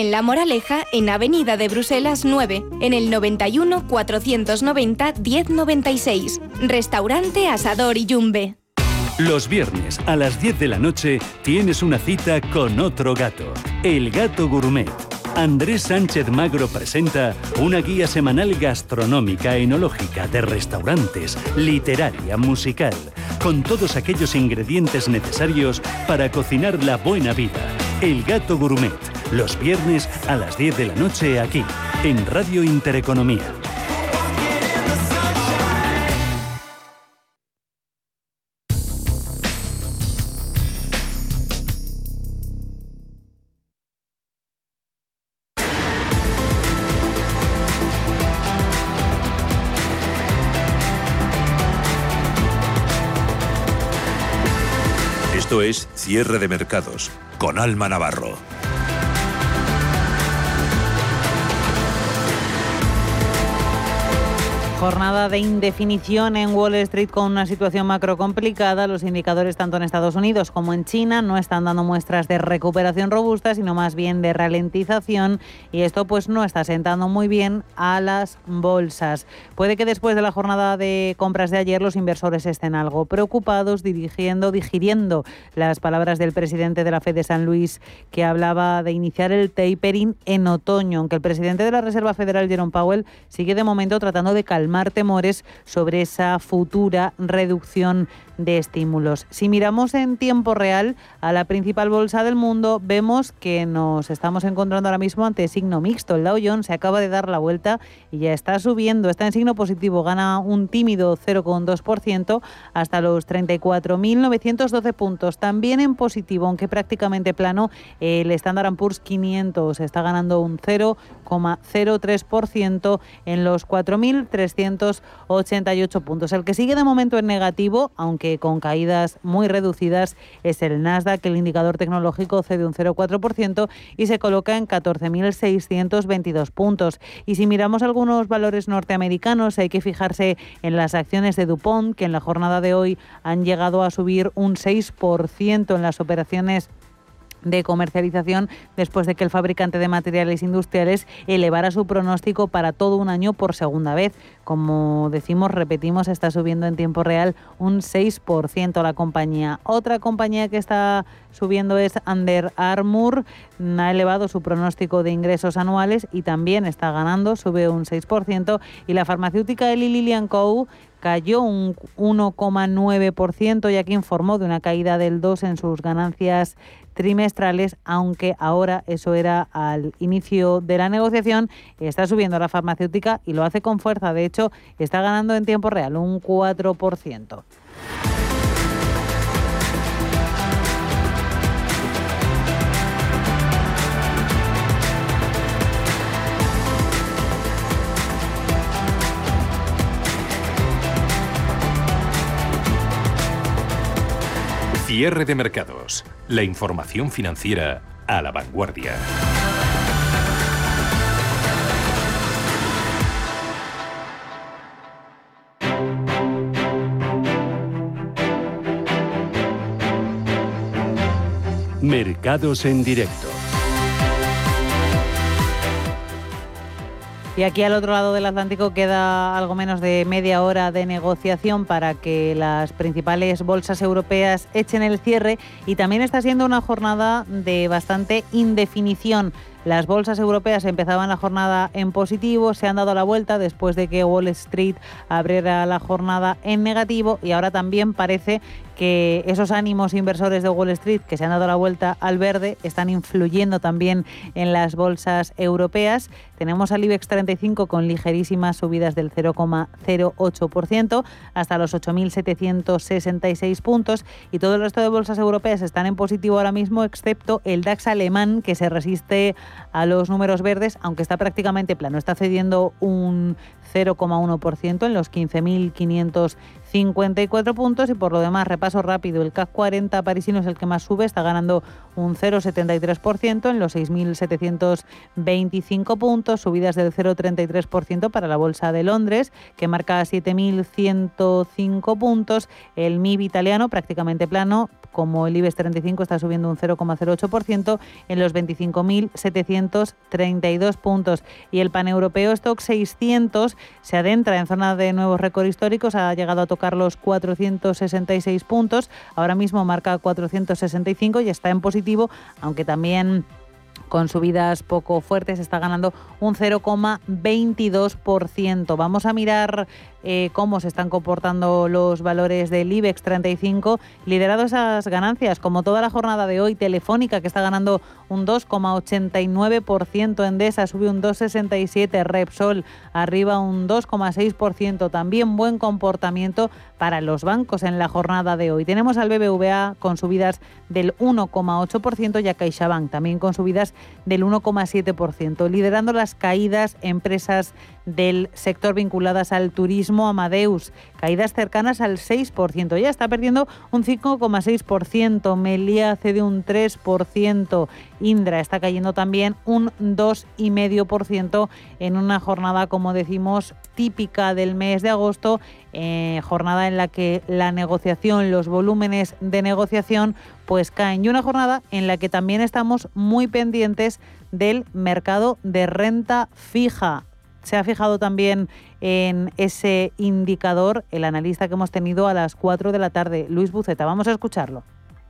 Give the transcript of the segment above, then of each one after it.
en La Moraleja, en Avenida de Bruselas 9, en el 91 490 1096. Restaurante Asador Iyumbe. Los viernes a las 10 de la noche tienes una cita con otro gato, el gato gourmet. Andrés Sánchez Magro presenta una guía semanal gastronómica, enológica, de restaurantes, literaria, musical, con todos aquellos ingredientes necesarios para cocinar la buena vida. El gato gourmet, los viernes a las 10 de la noche aquí, en Radio Intereconomía. Esto es Cierre de Mercados con Alma Navarro. Jornada de indefinición en Wall Street con una situación macro complicada. Los indicadores tanto en Estados Unidos como en China no están dando muestras de recuperación robusta, sino más bien de ralentización y esto pues no está sentando muy bien a las bolsas. Puede que después de la jornada de compras de ayer los inversores estén algo preocupados, dirigiendo, digiriendo las palabras del presidente de la Fed de San Luis que hablaba de iniciar el tapering en otoño, aunque el presidente de la Reserva Federal Jerome Powell sigue de momento tratando de calmar calmar temores sobre esa futura reducción de estímulos. Si miramos en tiempo real a la principal bolsa del mundo, vemos que nos estamos encontrando ahora mismo ante signo mixto. El Dow Jones se acaba de dar la vuelta y ya está subiendo, está en signo positivo, gana un tímido 0,2% hasta los 34.912 puntos. También en positivo, aunque prácticamente plano, el Standard Poor's 500 está ganando un 0,03% en los 4.388 puntos. El que sigue de momento en negativo, aunque con caídas muy reducidas es el Nasdaq, el indicador tecnológico cede un 0,4% y se coloca en 14.622 puntos. Y si miramos algunos valores norteamericanos, hay que fijarse en las acciones de DuPont, que en la jornada de hoy han llegado a subir un 6% en las operaciones de comercialización después de que el fabricante de materiales industriales elevara su pronóstico para todo un año por segunda vez. Como decimos, repetimos, está subiendo en tiempo real un 6% la compañía. Otra compañía que está subiendo es Under Armour, ha elevado su pronóstico de ingresos anuales y también está ganando, sube un 6%. Y la farmacéutica Eli Lillian Co cayó un 1,9% ya que informó de una caída del 2 en sus ganancias trimestrales, aunque ahora eso era al inicio de la negociación, está subiendo la farmacéutica y lo hace con fuerza. De hecho, está ganando en tiempo real un 4%. Cierre de mercados. La información financiera a la vanguardia. Mercados en directo. Y aquí al otro lado del Atlántico queda algo menos de media hora de negociación para que las principales bolsas europeas echen el cierre y también está siendo una jornada de bastante indefinición. Las bolsas europeas empezaban la jornada en positivo, se han dado la vuelta después de que Wall Street abriera la jornada en negativo y ahora también parece que esos ánimos inversores de Wall Street que se han dado la vuelta al verde están influyendo también en las bolsas europeas. Tenemos al IBEX 35 con ligerísimas subidas del 0,08% hasta los 8.766 puntos y todo el resto de bolsas europeas están en positivo ahora mismo excepto el DAX alemán que se resiste a los números verdes aunque está prácticamente plano, está cediendo un 0,1% en los 15.554 puntos y por lo demás repaso rápido, el CAC 40 parisino es el que más sube, está ganando un 0,73% en los 6.725 puntos, subidas del 0,33% para la Bolsa de Londres que marca 7.105 puntos, el MIB italiano prácticamente plano como el IBEX 35 está subiendo un 0,08% en los 25.732 puntos y el paneuropeo Stock 600 se adentra en zona de nuevos récords históricos, ha llegado a tocar los 466 puntos, ahora mismo marca 465 y está en positivo, aunque también con subidas poco fuertes, está ganando un 0,22%. Vamos a mirar eh, cómo se están comportando los valores del IBEX 35, liderado esas ganancias, como toda la jornada de hoy, Telefónica, que está ganando un 2,89%, Endesa sube un 2,67%, Repsol arriba un 2,6%, también buen comportamiento para los bancos en la jornada de hoy. Tenemos al BBVA con subidas del 1,8% y a CaixaBank también con subidas del 1,7%, liderando las caídas empresas del sector vinculadas al turismo Amadeus, caídas cercanas al 6%, ya está perdiendo un 5,6%, Melia cede un 3%, Indra está cayendo también un 2,5% en una jornada, como decimos, típica del mes de agosto, eh, jornada en la que la negociación, los volúmenes de negociación, pues caen. Y una jornada en la que también estamos muy pendientes del mercado de renta fija se ha fijado también en ese indicador el analista que hemos tenido a las 4 de la tarde, Luis Buceta. Vamos a escucharlo.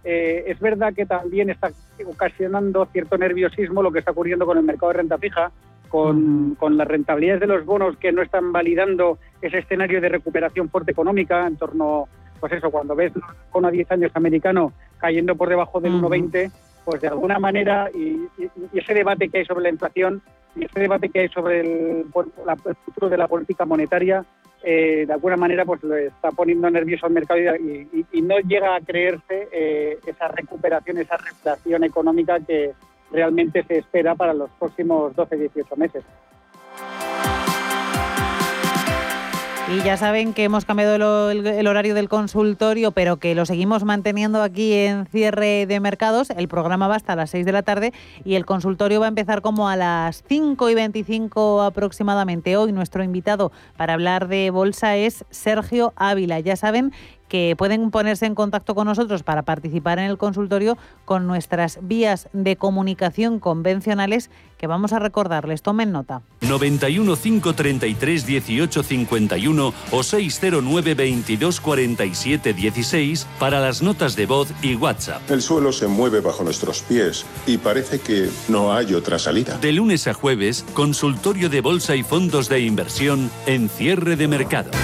Eh, es verdad que también está ocasionando cierto nerviosismo lo que está ocurriendo con el mercado de renta fija, con, las rentabilidades de los bonos que no están validando ese escenario de recuperación fuerte económica en torno, pues eso, cuando ves con a 10 años americano cayendo por debajo del 1,20, pues de alguna manera, y, ese debate que hay sobre la inflación y ese debate que hay sobre el, futuro de la política monetaria, eh, de alguna manera pues lo está poniendo nervioso al mercado y, no llega a creerse eh, esa recuperación, esa reflación económica que realmente se espera para los próximos 12-18 meses. Y ya saben que hemos cambiado el, horario del consultorio, pero que lo seguimos manteniendo aquí en cierre de mercados. El programa va hasta las 6 de la tarde y el consultorio va a empezar como a las 5 y 25 aproximadamente. Hoy nuestro invitado para hablar de bolsa es Sergio Ávila. Ya saben que pueden ponerse en contacto con nosotros para participar en el consultorio con nuestras vías de comunicación convencionales que vamos a recordarles. Tomen nota. 91 533 18 51 o 609 22 47 16 para las notas de voz y WhatsApp. El suelo se mueve bajo nuestros pies y parece que no hay otra salida. De lunes a jueves, consultorio de bolsa y fondos de inversión en cierre de mercados.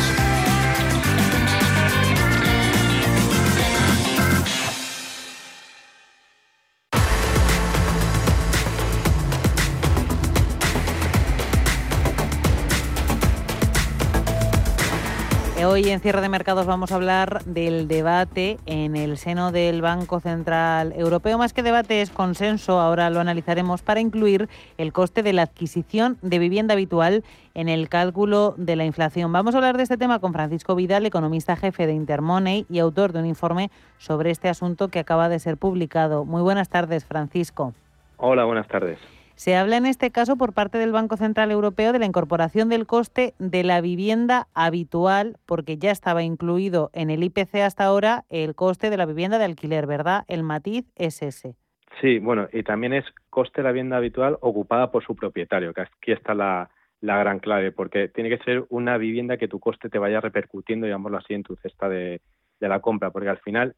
Hoy en cierre de mercados vamos a hablar del debate en el seno del Banco Central Europeo. Más que debate es consenso, ahora lo analizaremos para incluir el coste de la adquisición de vivienda habitual en el cálculo de la inflación. Vamos a hablar de este tema con Francisco Vidal, economista jefe de Intermoney y autor de un informe sobre este asunto que acaba de ser publicado. Muy buenas tardes, Francisco. Hola, buenas tardes. Se habla en este caso por parte del Banco Central Europeo de la incorporación del coste de la vivienda habitual, porque ya estaba incluido en el IPC hasta ahora el coste de la vivienda de alquiler, ¿verdad? El matiz es ese. Sí, bueno, y también es coste de la vivienda habitual ocupada por su propietario, que aquí está la, la gran clave, porque tiene que ser una vivienda que tu coste te vaya repercutiendo, digámoslo así, en tu cesta de, de la compra, porque al final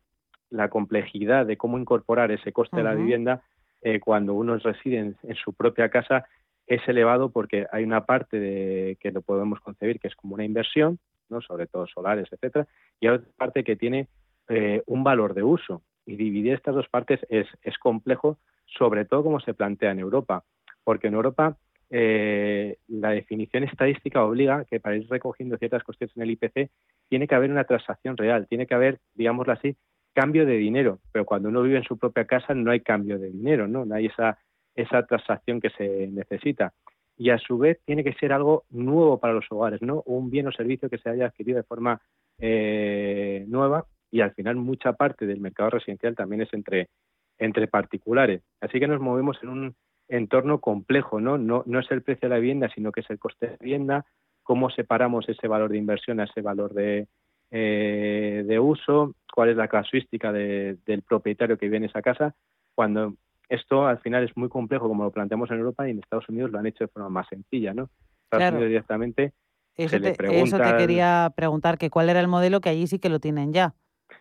la complejidad de cómo incorporar ese coste de la vivienda eh, cuando uno reside en, su propia casa es elevado porque hay una parte de, que lo podemos concebir que es como una inversión, ¿no? sobre todo solares, etcétera, y hay otra parte que tiene eh, un valor de uso. Y dividir estas dos partes es, es complejo, sobre todo como se plantea en Europa, porque en Europa eh, la definición estadística obliga que para ir recogiendo ciertas cuestiones en el IPC tiene que haber una transacción real, tiene que haber, digámoslo así, cambio de dinero, pero cuando uno vive en su propia casa no hay cambio de dinero, ¿no? No hay esa, esa transacción que se necesita. Y a su vez tiene que ser algo nuevo para los hogares, ¿no? Un bien o servicio que se haya adquirido de forma eh, nueva y al final mucha parte del mercado residencial también es entre, entre particulares. Así que nos movemos en un entorno complejo, ¿no? ¿no? No es el precio de la vivienda, sino que es el coste de vivienda, cómo separamos ese valor de inversión a ese valor de, eh, de uso, cuál es la casuística del propietario que vive en esa casa, cuando esto al final es muy complejo como lo planteamos en Europa y en Estados Unidos lo han hecho de forma más sencilla, ¿no? Estados Unidos directamente eso, te, eso te quería preguntar, que cuál era el modelo que allí sí que lo tienen ya.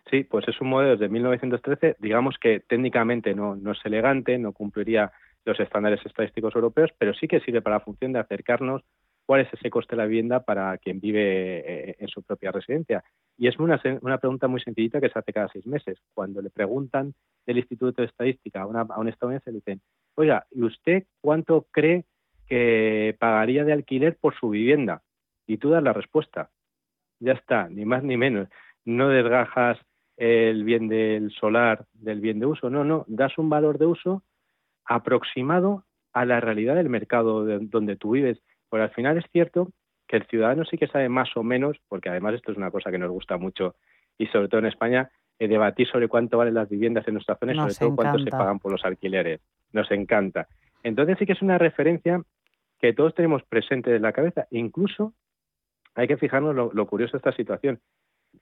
Sí, pues es un modelo desde 1913, digamos que técnicamente no, no es elegante, no cumpliría los estándares estadísticos europeos, pero sí que sirve para la función de acercarnos cuál es ese coste de la vivienda para quien vive eh, en su propia residencia. Y es una, una, pregunta muy sencillita que se hace cada seis meses. Cuando le preguntan del Instituto de Estadística a, una, un estadounidense, le dicen, oiga, ¿y usted cuánto cree que pagaría de alquiler por su vivienda? Y tú das la respuesta. Ya está, ni más ni menos. No desgajas el bien del solar del bien de uso, no, no, das un valor de uso aproximado a la realidad del mercado donde tú vives porque al final es cierto que el ciudadano sí que sabe más o menos, porque además esto es una cosa que nos gusta mucho y sobre todo en España, eh, debatir sobre cuánto valen las viviendas en nuestra zona y sobre todo cuánto se pagan por los alquileres. Nos encanta. Entonces sí que es una referencia que todos tenemos presente en la cabeza. Incluso hay que fijarnos lo, curioso de esta situación.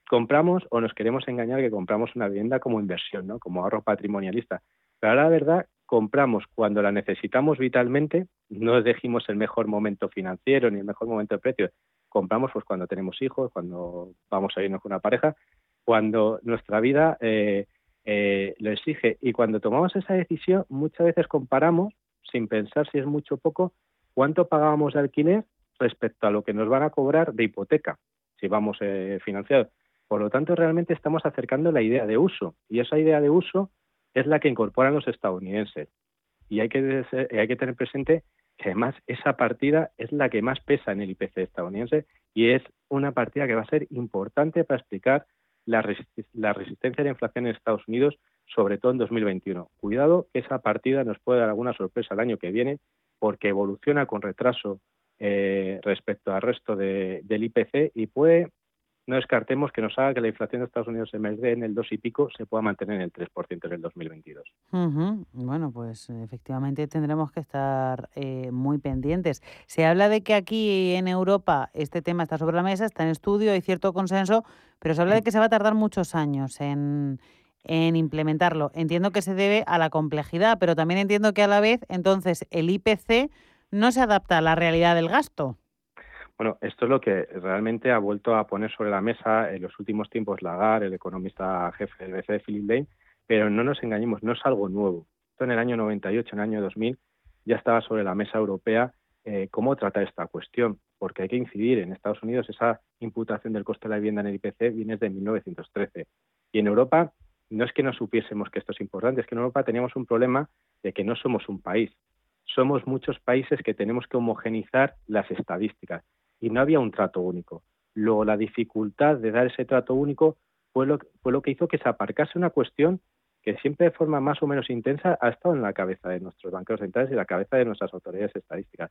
Compramos o nos queremos engañar que compramos una vivienda como inversión, ¿no? como ahorro patrimonialista. Pero ahora la verdad compramos cuando la necesitamos vitalmente, no elegimos el mejor momento financiero ni el mejor momento de precio, compramos pues cuando tenemos hijos, cuando vamos a irnos con una pareja, cuando nuestra vida eh, eh, lo exige. Y cuando tomamos esa decisión, muchas veces comparamos, sin pensar si es mucho o poco, cuánto pagábamos de alquiler respecto a lo que nos van a cobrar de hipoteca, si vamos eh, financiados. Por lo tanto, realmente estamos acercando la idea de uso. Y esa idea de uso es la que incorporan los estadounidenses. Y hay que, hay que tener presente que además esa partida es la que más pesa en el IPC estadounidense y es una partida que va a ser importante para explicar la, la resistencia a la inflación en Estados Unidos, sobre todo en 2021. Cuidado que esa partida nos puede dar alguna sorpresa el año que viene porque evoluciona con retraso eh, respecto al resto del IPC y puede no descartemos que nos haga que la inflación de Estados Unidos en MSD en el 2 y pico se pueda mantener en el 3% en el 2022. Bueno, pues efectivamente tendremos que estar eh, muy pendientes. Se habla de que aquí en Europa este tema está sobre la mesa, está en estudio, hay cierto consenso, pero se habla de que se va a tardar muchos años en implementarlo. Entiendo que se debe a la complejidad, pero también entiendo que a la vez entonces el IPC no se adapta a la realidad del gasto. Bueno, esto es lo que realmente ha vuelto a poner sobre la mesa en los últimos tiempos Lagarde, el economista jefe del BCE, Philip Lane, pero no nos engañemos, no es algo nuevo. Esto en el año 98, en el año 2000, ya estaba sobre la mesa europea eh, cómo tratar esta cuestión, porque hay que incidir. En Estados Unidos esa imputación del coste de la vivienda en el IPC viene desde 1913. Y en Europa no es que no supiésemos que esto es importante, es que en Europa teníamos un problema de que no somos un país. Somos muchos países que tenemos que homogenizar las estadísticas y no había un trato único. Luego, la dificultad de dar ese trato único fue lo, fue lo que hizo que se aparcase una cuestión que siempre de forma más o menos intensa ha estado en la cabeza de nuestros banqueros centrales y la cabeza de nuestras autoridades estadísticas.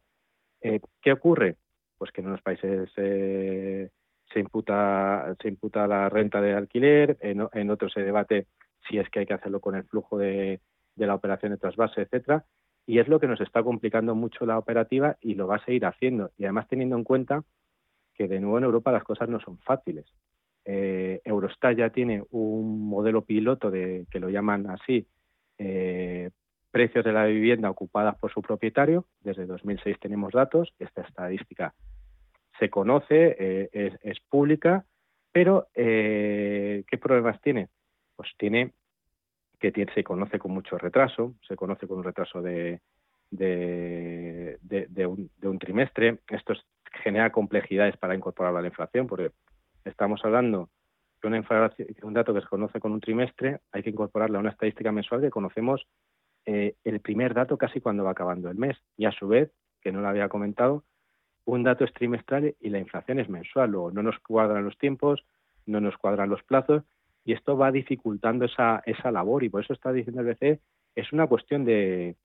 Eh, ¿Qué ocurre? Pues que en unos países eh, se imputa se imputa la renta de alquiler, en, en, otros se debate si es que hay que hacerlo con el flujo de, de la operación de trasvase, etcétera y es lo que nos está complicando mucho la operativa y lo va a seguir haciendo. Y además teniendo en cuenta que de nuevo en Europa las cosas no son fáciles. Eh, Eurostat ya tiene un modelo piloto de que lo llaman así eh, precios de la vivienda ocupadas por su propietario. Desde 2006 tenemos datos, esta estadística se conoce, eh, es, pública, pero ¿qué problemas tiene? Pues tiene que se conoce con mucho retraso, se conoce con un retraso de, de, un, trimestre. Esto genera complejidades para incorporarlo a la inflación, porque estamos hablando de una un dato que se conoce con un trimestre, hay que incorporarle a una estadística mensual que conocemos eh, el primer dato casi cuando va acabando el mes. Y a su vez, que no lo había comentado, un dato es trimestral y la inflación es mensual. Luego no nos cuadran los tiempos, no nos cuadran los plazos y esto va dificultando esa, esa labor y por eso está diciendo el BCE, es una cuestión de,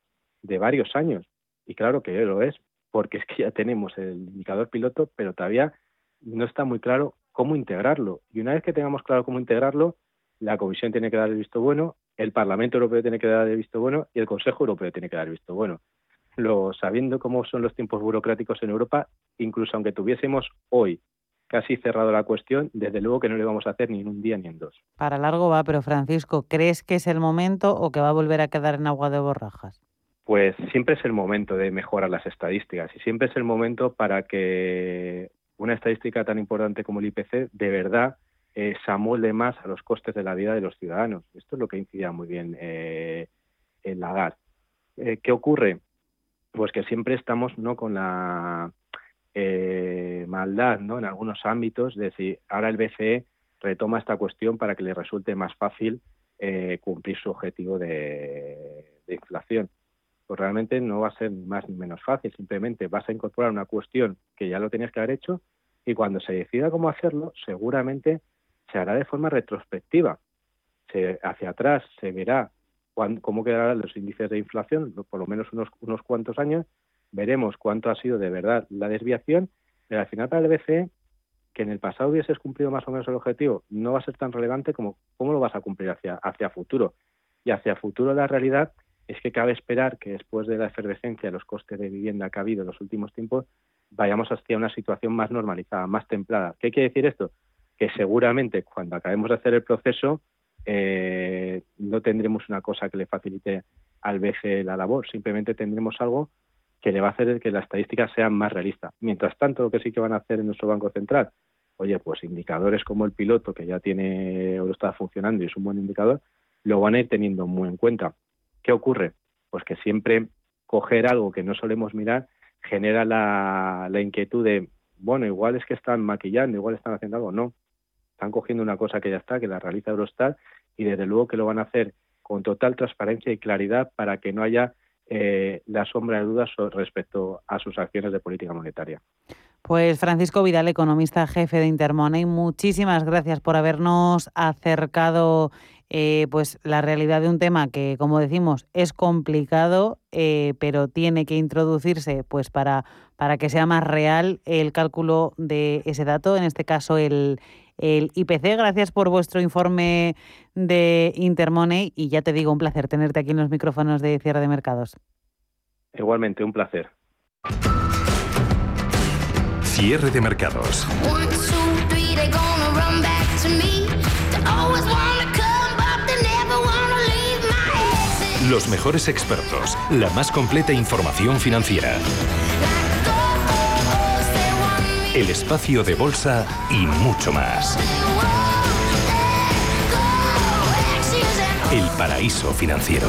de varios años. Y claro que lo es, porque es que ya tenemos el indicador piloto, pero todavía no está muy claro cómo integrarlo. Y una vez que tengamos claro cómo integrarlo, la Comisión tiene que dar el visto bueno, el Parlamento Europeo tiene que dar el visto bueno y el Consejo Europeo tiene que dar el visto bueno. Lo, sabiendo cómo son los tiempos burocráticos en Europa, incluso aunque tuviésemos hoy casi cerrado la cuestión, desde luego que no le vamos a hacer ni en un día ni en dos. Para largo va, pero Francisco, ¿crees que es el momento o que va a volver a quedar en agua de borrajas? Pues siempre es el momento de mejorar las estadísticas y siempre es el momento para que una estadística tan importante como el IPC de verdad eh, se amolde más a los costes de la vida de los ciudadanos. Esto es lo que incidía muy bien eh, en Lagarde. Eh, ¿Qué ocurre? Pues que siempre estamos no con la eh, maldad ¿no? en algunos ámbitos, es decir, ahora el BCE retoma esta cuestión para que le resulte más fácil eh, cumplir su objetivo de, inflación. Pues realmente no va a ser más ni menos fácil, simplemente vas a incorporar una cuestión que ya lo tenías que haber hecho y cuando se decida cómo hacerlo, seguramente se hará de forma retrospectiva. Se, hacia atrás se verá cómo quedarán los índices de inflación, por lo menos unos, unos cuantos años, veremos cuánto ha sido de verdad la desviación, pero al final para el BCE, que en el pasado hubieses cumplido más o menos el objetivo, no va a ser tan relevante como cómo lo vas a cumplir hacia, hacia futuro. Y hacia futuro la realidad es que cabe esperar que después de la efervescencia de los costes de vivienda que ha habido en los últimos tiempos, vayamos hacia una situación más normalizada, más templada. ¿Qué quiere decir esto? Que seguramente cuando acabemos de hacer el proceso eh, no tendremos una cosa que le facilite al BCE la labor, simplemente tendremos algo que le va a hacer que la estadística sea más realista. Mientras tanto, lo que sí que van a hacer en nuestro Banco Central, oye, pues indicadores como el piloto, que ya tiene o está funcionando y es un buen indicador, lo van a ir teniendo muy en cuenta. ¿Qué ocurre? Pues que siempre coger algo que no solemos mirar genera la inquietud de, bueno, igual es que están maquillando, igual están haciendo algo. No, están cogiendo una cosa que ya está, que la realiza Eurostat, y desde luego que lo van a hacer con total transparencia y claridad para que no haya eh, la sombra de dudas respecto a sus acciones de política monetaria. Pues Francisco Vidal, economista jefe de Intermoney, muchísimas gracias por habernos acercado eh, pues la realidad de un tema que, como decimos, es complicado, eh, pero tiene que introducirse pues para, para que sea más real el cálculo de ese dato, en este caso el, el IPC. Gracias por vuestro informe de Intermoney y ya te digo, un placer tenerte aquí en los micrófonos de cierre de mercados. Igualmente, un placer. Cierre de mercados. Los mejores expertos, la más completa información financiera el espacio de bolsa y mucho más. El paraíso financiero.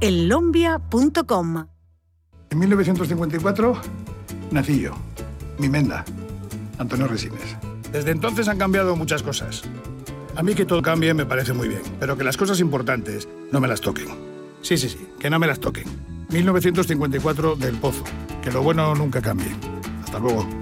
en lombia.com. En 1954 nací yo, mi menda, Antonio Resines. Desde entonces han cambiado muchas cosas. A mí que todo cambie me parece muy bien, pero que las cosas importantes no me las toquen. Sí, sí, sí, que no me las toquen. 1954 del Pozo. Que lo bueno nunca cambie. Hasta luego.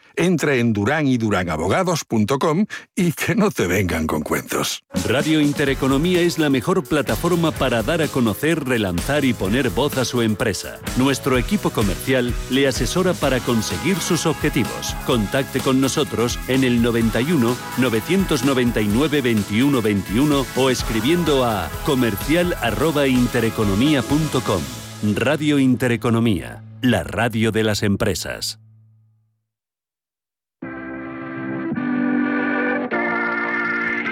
Entra en duranyduranAbogados.com y que no te vengan con cuentos. Radio Intereconomía es la mejor plataforma para dar a conocer, relanzar y poner voz a su empresa. Nuestro equipo comercial le asesora para conseguir sus objetivos. Contacte con nosotros en el 91 999 21 21 o escribiendo a comercial@intereconomía.com. Radio Intereconomía, la radio de las empresas.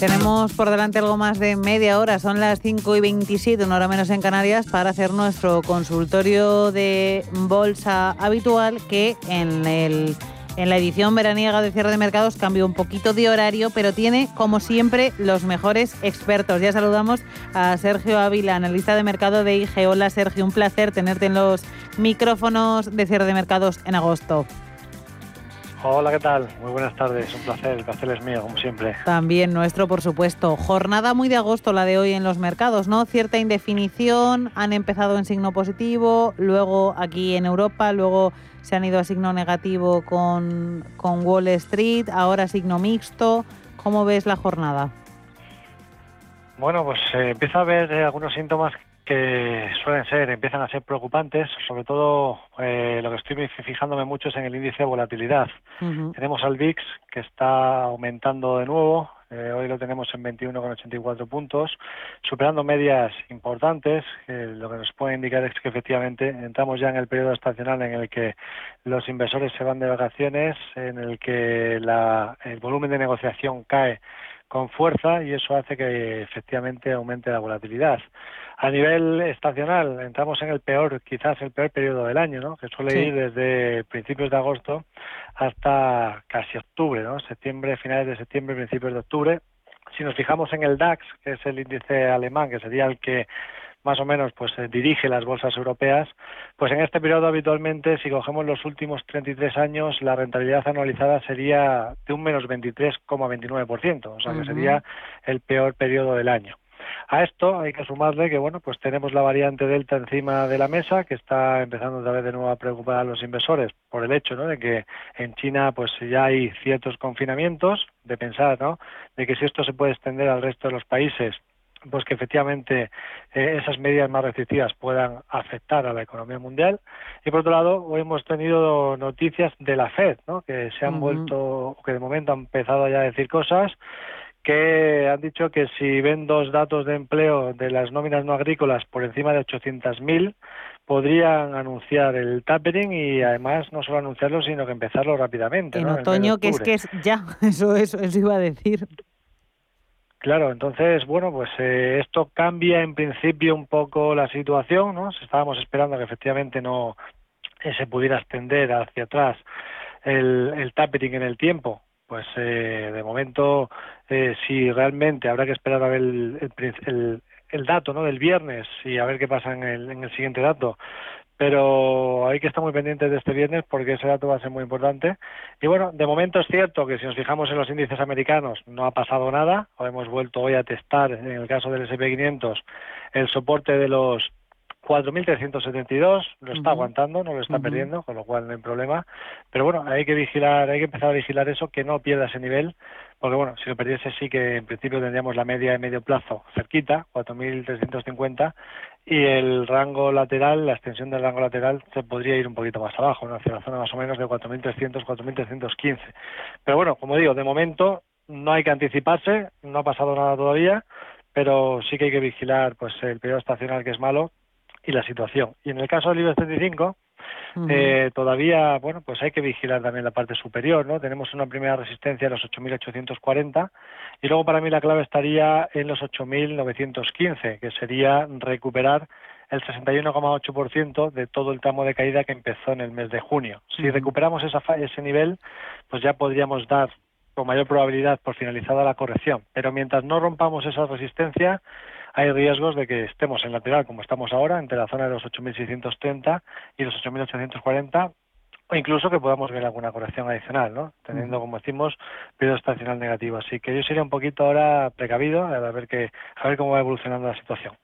Tenemos por delante algo más de media hora, son las 5 y 27, una hora menos en Canarias, para hacer nuestro consultorio de bolsa habitual que en, el, en la edición veraniega de cierre de mercados cambió un poquito de horario, pero tiene, como siempre, los mejores expertos. Ya saludamos a Sergio Ávila, analista de mercado de IG. Hola Sergio, un placer tenerte en los micrófonos de cierre de mercados en agosto. Hola, ¿qué tal? Muy buenas tardes, un placer, el placer es mío, como siempre. También nuestro, por supuesto. Jornada muy de agosto la de hoy en los mercados, ¿no? Cierta indefinición, han empezado en signo positivo, luego aquí en Europa, luego se han ido a signo negativo con, con Wall Street, ahora signo mixto. ¿Cómo ves la jornada? Bueno, pues eh, empieza a haber eh, algunos síntomas que suelen ser, empiezan a ser preocupantes, sobre todo eh, lo que estoy fijándome mucho es en el índice de volatilidad. Tenemos al VIX que está aumentando de nuevo, eh, hoy lo tenemos en 21,84 puntos, superando medias importantes, lo que nos puede indicar es que efectivamente entramos ya en el periodo estacional en el que los inversores se van de vacaciones, en el que la, el volumen de negociación cae con fuerza y eso hace que efectivamente aumente la volatilidad. A nivel estacional, entramos en el peor, quizás el peor periodo del año, ¿no? que suele ir desde principios de agosto hasta casi octubre, ¿no? septiembre, finales de septiembre, principios de octubre. Si nos fijamos en el DAX, que es el índice alemán, que sería el que más o menos pues eh, dirige las bolsas europeas, pues en este periodo habitualmente, si cogemos los últimos 33 años, la rentabilidad anualizada sería de un menos 23,29%, o sea que sería el peor periodo del año. A esto hay que sumarle que bueno, pues tenemos la variante delta encima de la mesa que está empezando otra vez de nuevo a preocupar a los inversores por el hecho, ¿no? de que en China pues ya hay ciertos confinamientos, de pensar, ¿no? de que si esto se puede extender al resto de los países pues que efectivamente eh, esas medidas más restrictivas puedan afectar a la economía mundial. Y por otro lado, hoy hemos tenido noticias de la Fed, ¿no? que se han vuelto, que de momento han empezado ya a decir cosas que han dicho que si ven dos datos de empleo de las nóminas no agrícolas por encima de 800.000, podrían anunciar el tapering y además no solo anunciarlo, sino que empezarlo rápidamente. En otoño, que es que es ya, eso, eso, eso iba a decir. Claro, entonces, bueno, pues eh, esto cambia en principio un poco la situación, ¿no? Estábamos esperando que efectivamente no eh, se pudiera extender hacia atrás el, el tapering en el tiempo, pues eh, de momento eh, si realmente habrá que esperar a ver el, el, el, dato ¿no? del viernes y a ver qué pasa en el, en el siguiente dato pero hay que estar muy pendientes de este viernes porque ese dato va a ser muy importante. Y bueno, de momento es cierto que si nos fijamos en los índices americanos no ha pasado nada, o hemos vuelto hoy a testar, en el caso del S&P 500, el soporte de los 4.372, lo está aguantando, no lo está perdiendo, con lo cual no hay problema. Pero bueno, hay que vigilar, hay que empezar a vigilar eso, que no pierda ese nivel, porque bueno, si lo perdiese sí que en principio tendríamos la media de medio plazo cerquita, 4.350, y el rango lateral, la extensión del rango lateral se podría ir un poquito más abajo, ¿no? hacia la zona más o menos de 4.300, 4.315. Pero bueno, como digo, de momento no hay que anticiparse, no ha pasado nada todavía, pero sí que hay que vigilar pues el periodo estacional que es malo y la situación. Y en el caso del IBEX 35, eh, todavía, bueno, pues hay que vigilar también la parte superior, ¿no? Tenemos una primera resistencia de los 8.840 y luego para mí la clave estaría en los 8.915, que sería recuperar el 61,8% de todo el tramo de caída que empezó en el mes de junio. Si recuperamos esa, ese nivel, pues ya podríamos dar con mayor probabilidad por finalizada la corrección. Pero mientras no rompamos esa resistencia, hay riesgos de que estemos en lateral como estamos ahora, entre la zona de los 8.630 y los 8.840, o incluso que podamos ver alguna corrección adicional, ¿no? Teniendo, como decimos, periodo estacional negativo. Así que yo sería un poquito ahora precavido a ver, que, a ver cómo va evolucionando la situación.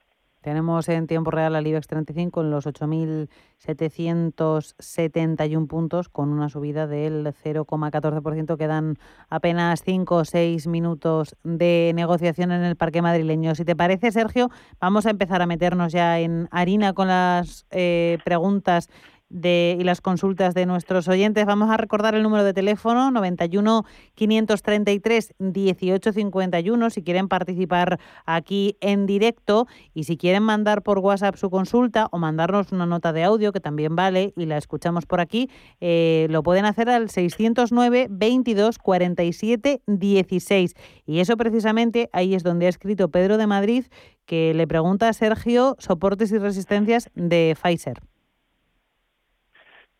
Tenemos en tiempo real al IBEX 35 en los 8.771 puntos con una subida del 0,14%. Quedan apenas 5 o 6 minutos de negociación en el parque madrileño. Si te parece, Sergio, vamos a empezar a meternos ya en harina con las eh, preguntas de, y las consultas de nuestros oyentes. Vamos a recordar el número de teléfono 91 533 1851 si quieren participar aquí en directo y si quieren mandar por WhatsApp su consulta o mandarnos una nota de audio que también vale y la escuchamos por aquí, eh, lo pueden hacer al 609 22 47 16. Y eso precisamente ahí es donde ha escrito Pedro de Madrid que le pregunta a Sergio soportes y resistencias de Pfizer.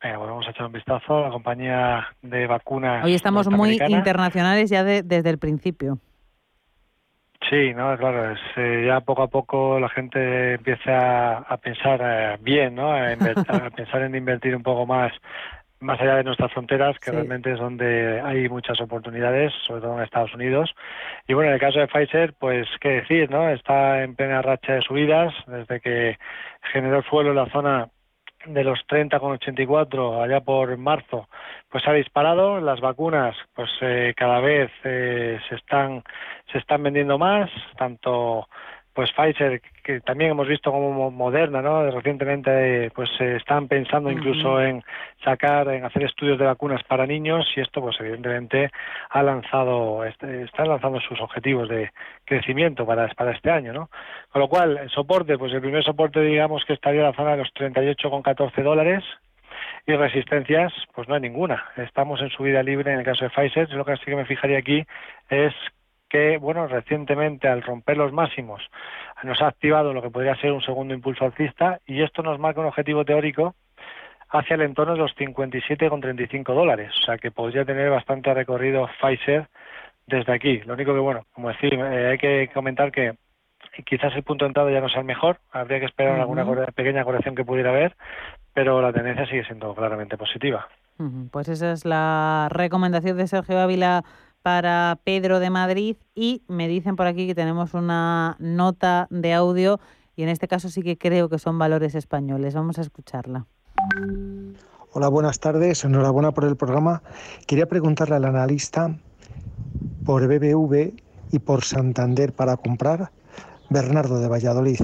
Venga, pues vamos a echar un vistazo a la compañía de vacunas. Hoy estamos muy internacionales ya desde el principio. Sí, no, claro, es, eh, ya poco a poco la gente empieza a, pensar eh, bien, ¿no? A, pensar en invertir un poco más más allá de nuestras fronteras, que realmente es donde hay muchas oportunidades, sobre todo en Estados Unidos. Y bueno, en el caso de Pfizer, pues qué decir, ¿no? Está en plena racha de subidas desde que generó el suelo en la zona de los 30,84 allá por marzo, pues ha disparado. Las vacunas, pues eh, cada vez eh, se están se están vendiendo más, tanto pues Pfizer, que también hemos visto como Moderna, ¿no? Recientemente pues se están pensando incluso en sacar, en hacer estudios de vacunas para niños y esto pues evidentemente ha lanzado, este, están lanzando sus objetivos de crecimiento para, para este año, ¿no? Con lo cual, el soporte, pues el primer soporte digamos que estaría en la zona de los 38,14 dólares, y resistencias, pues no hay ninguna. Estamos en subida libre en el caso de Pfizer. Lo que sí que me fijaría aquí es que, bueno, recientemente al romper los máximos nos ha activado lo que podría ser un segundo impulso alcista y esto nos marca un objetivo teórico hacia el entorno de los 57,35 dólares, o sea que podría tener bastante recorrido Pfizer desde aquí. Lo único que, bueno, como decir, eh, hay que comentar que quizás el punto de entrada ya no sea el mejor, habría que esperar alguna pequeña corrección que pudiera haber, pero la tendencia sigue siendo claramente positiva. Pues esa es la recomendación de Sergio Ávila para Pedro de Madrid y me dicen por aquí que tenemos una nota de audio y en este caso sí que creo que son valores españoles. Vamos a escucharla. Hola, buenas tardes. Enhorabuena por el programa. Quería preguntarle al analista por BBV y por Santander para comprar Bernardo de Valladolid.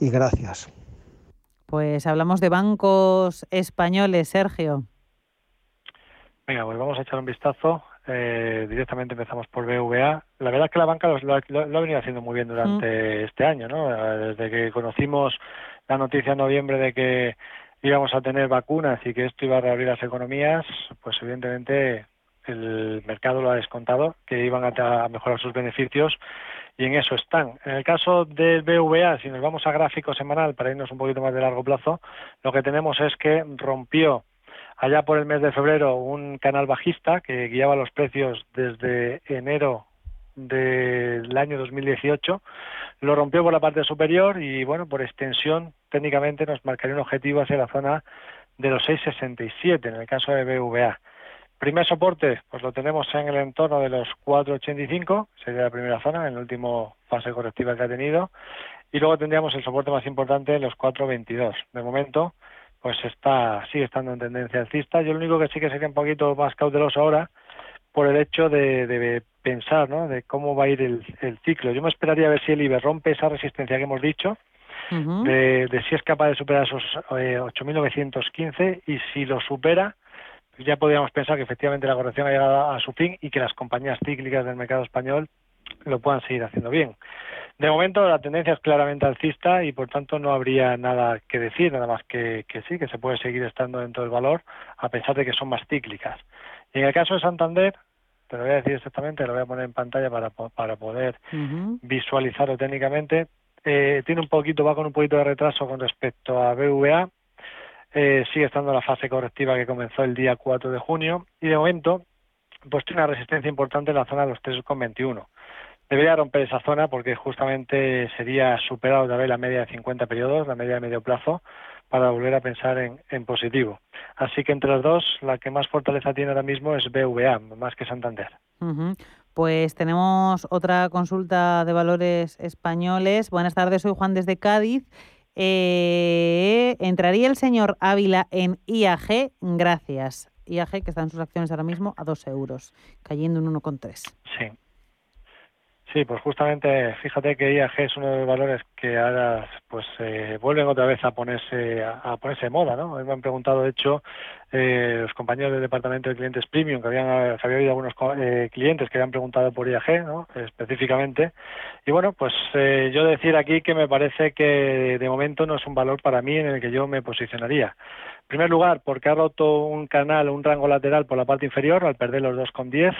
Y gracias. Pues hablamos de bancos españoles, Sergio. Venga, pues vamos a echar un vistazo eh, directamente empezamos por BVA. La verdad es que la banca lo, ha venido haciendo muy bien durante mm. este año, ¿no? Desde que conocimos la noticia en noviembre de que íbamos a tener vacunas y que esto iba a reabrir las economías, pues evidentemente el mercado lo ha descontado, que iban a, mejorar sus beneficios y en eso están. En el caso del BVA, si nos vamos a gráfico semanal para irnos un poquito más de largo plazo, lo que tenemos es que rompió allá por el mes de febrero un canal bajista que guiaba los precios desde enero del año 2018, lo rompió por la parte superior y bueno, por extensión técnicamente nos marcaría un objetivo hacia la zona de los 6,67 en el caso de BVA. primer soporte, pues lo tenemos en el entorno de los 4,85, sería la primera zona, en la última fase correctiva que ha tenido. Y luego tendríamos el soporte más importante en los 4,22. De momento, pues está sigue estando en tendencia alcista. Yo lo único que sí que sería un poquito más cauteloso ahora por el hecho de, pensar, ¿no? De cómo va a ir el, ciclo. Yo me esperaría a ver si el IBE rompe esa resistencia que hemos dicho, de, si es capaz de superar esos eh, 8.915 y si lo supera, ya podríamos pensar que efectivamente la corrección ha llegado a su fin y que las compañías cíclicas del mercado español lo puedan seguir haciendo bien. De momento la tendencia es claramente alcista y por tanto no habría nada que decir, nada más que, que sí, que se puede seguir estando dentro del valor a pesar de que son más cíclicas. Y en el caso de Santander, te lo voy a decir exactamente, lo voy a poner en pantalla para, para poder visualizarlo técnicamente, eh, tiene un poquito, va con un poquito de retraso con respecto a BVA, eh, sigue estando en la fase correctiva que comenzó el día 4 de junio y de momento pues tiene una resistencia importante en la zona de los 3,21 debería romper esa zona porque justamente sería superado otra vez la media de 50 periodos, la media de medio plazo, para volver a pensar en, positivo. Así que entre las dos, la que más fortaleza tiene ahora mismo es BVA, más que Santander. Pues tenemos otra consulta de valores españoles. Buenas tardes, soy Juan desde Cádiz. Eh, ¿Entraría el señor Ávila en IAG? Gracias. IAG, que está en sus acciones ahora mismo a 2 euros, cayendo en 1,3. Sí. Sí, pues justamente fíjate que IAG es uno de los valores que ahora pues eh, vuelven otra vez a ponerse a, ponerse de moda, ¿no? Me han preguntado, de hecho, eh, los compañeros del departamento de clientes premium que habían había habido algunos eh, clientes que habían preguntado por IAG, ¿no? Específicamente. Y bueno, pues eh, yo decir aquí que me parece que de momento no es un valor para mí en el que yo me posicionaría. En primer lugar, porque ha roto un canal, un rango lateral por la parte inferior al perder los 2,10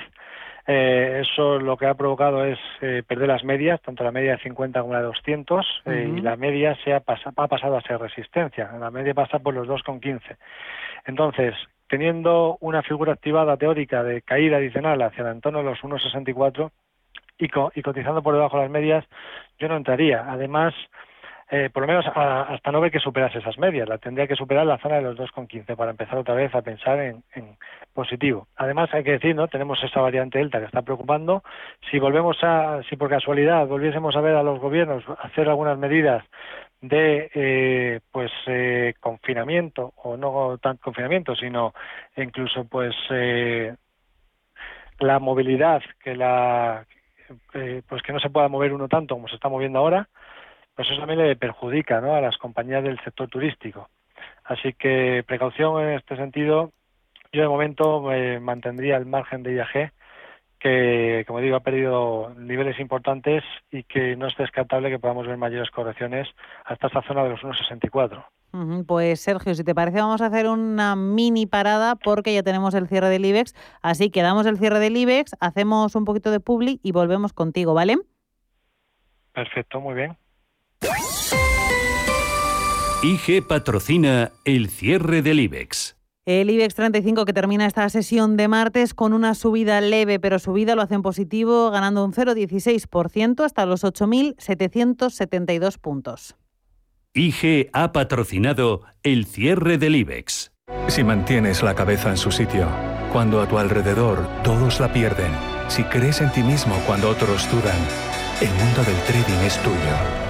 eh, eso lo que ha provocado es eh, perder las medias, tanto la media de 50 como la de 200, eh, y la media se ha, ha, pasado a ser resistencia. La media pasa por los 2,15. Entonces, teniendo una figura activada teórica de caída adicional hacia el entorno de los 1,64 y, y cotizando por debajo de las medias, yo no entraría. Además, eh, por lo menos hasta no ver que superase esas medias. La tendría que superar la zona de los 2,15 para empezar otra vez a pensar en, positivo. Además, hay que decir, ¿no? Tenemos esa variante Delta que está preocupando. Si volvemos a, si por casualidad volviésemos a ver a los gobiernos hacer algunas medidas de eh, pues eh, confinamiento o no tan confinamiento sino incluso pues la movilidad que la pues que no se pueda mover uno tanto como se está moviendo ahora pues eso también le perjudica a las compañías del sector turístico. Así que precaución en este sentido. Yo de momento me mantendría el margen de IAG, que como digo ha perdido niveles importantes y que no es descartable que podamos ver mayores correcciones hasta esta zona de los 1,64. Pues Sergio, si te parece vamos a hacer una mini parada porque ya tenemos el cierre del IBEX, así que damos el cierre del IBEX, hacemos un poquito de publi y volvemos contigo, ¿vale? Perfecto, muy bien. IG patrocina el cierre del IBEX. El IBEX 35 que termina esta sesión de martes con una subida leve, pero subida lo hace en positivo, ganando un 0,16% hasta los 8.772 puntos. IG ha patrocinado el cierre del IBEX. Si mantienes la cabeza en su sitio, cuando a tu alrededor todos la pierden, si crees en ti mismo cuando otros dudan, el mundo del trading es tuyo.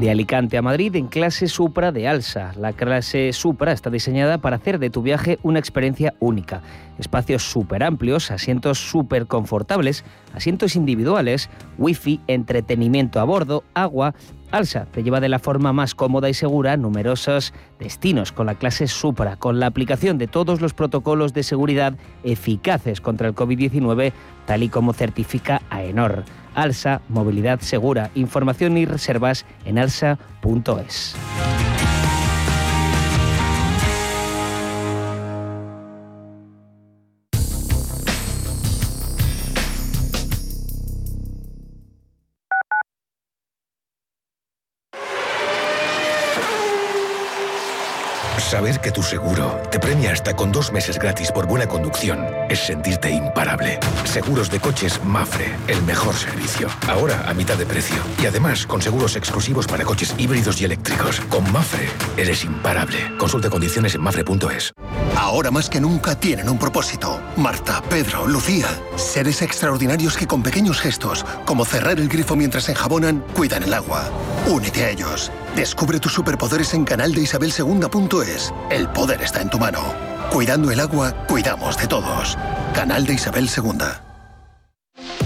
De Alicante a Madrid en clase Supra de Alsa. La clase Supra está diseñada para hacer de tu viaje una experiencia única. Espacios súper amplios, asientos súper confortables, asientos individuales, wifi, entretenimiento a bordo, agua. Alsa te lleva de la forma más cómoda y segura numerosos destinos con la clase Supra, con la aplicación de todos los protocolos de seguridad eficaces contra el COVID-19, tal y como certifica AENOR. Alsa, movilidad segura. Información y reservas en alsa.es. Saber que tu seguro te premia hasta con dos meses gratis por buena conducción es sentirte imparable. Seguros de coches Mafre, el mejor servicio. Ahora a mitad de precio. Y además con seguros exclusivos para coches híbridos y eléctricos. Con Mafre eres imparable. Consulta condiciones en mafre.es. Ahora más que nunca tienen un propósito. Marta, Pedro, Lucía. Seres extraordinarios que con pequeños gestos, como cerrar el grifo mientras enjabonan, cuidan el agua. Únete a ellos. Descubre tus superpoderes en canal de Isabel El poder está en tu mano. Cuidando el agua, cuidamos de todos. Canal de Isabel II.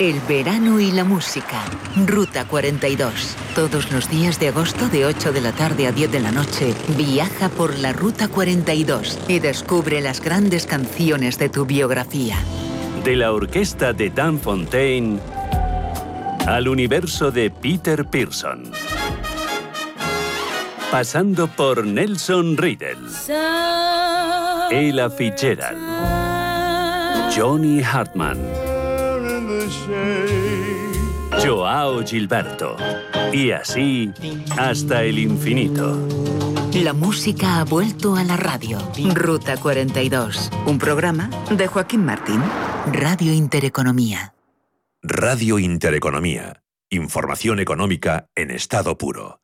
El verano y la música. Ruta 42. Todos los días de agosto de 8 de la tarde a 10 de la noche, viaja por la Ruta 42 y descubre las grandes canciones de tu biografía. De la orquesta de Dan Fontaine al universo de Peter Pearson. Pasando por Nelson Riddle. Ella Fitzgerald. Johnny Hartman. Joao Gilberto. Y así hasta el infinito. La música ha vuelto a la radio. Ruta 42. Un programa de Joaquín Martín. Radio Intereconomía. Radio Intereconomía. Información económica en estado puro.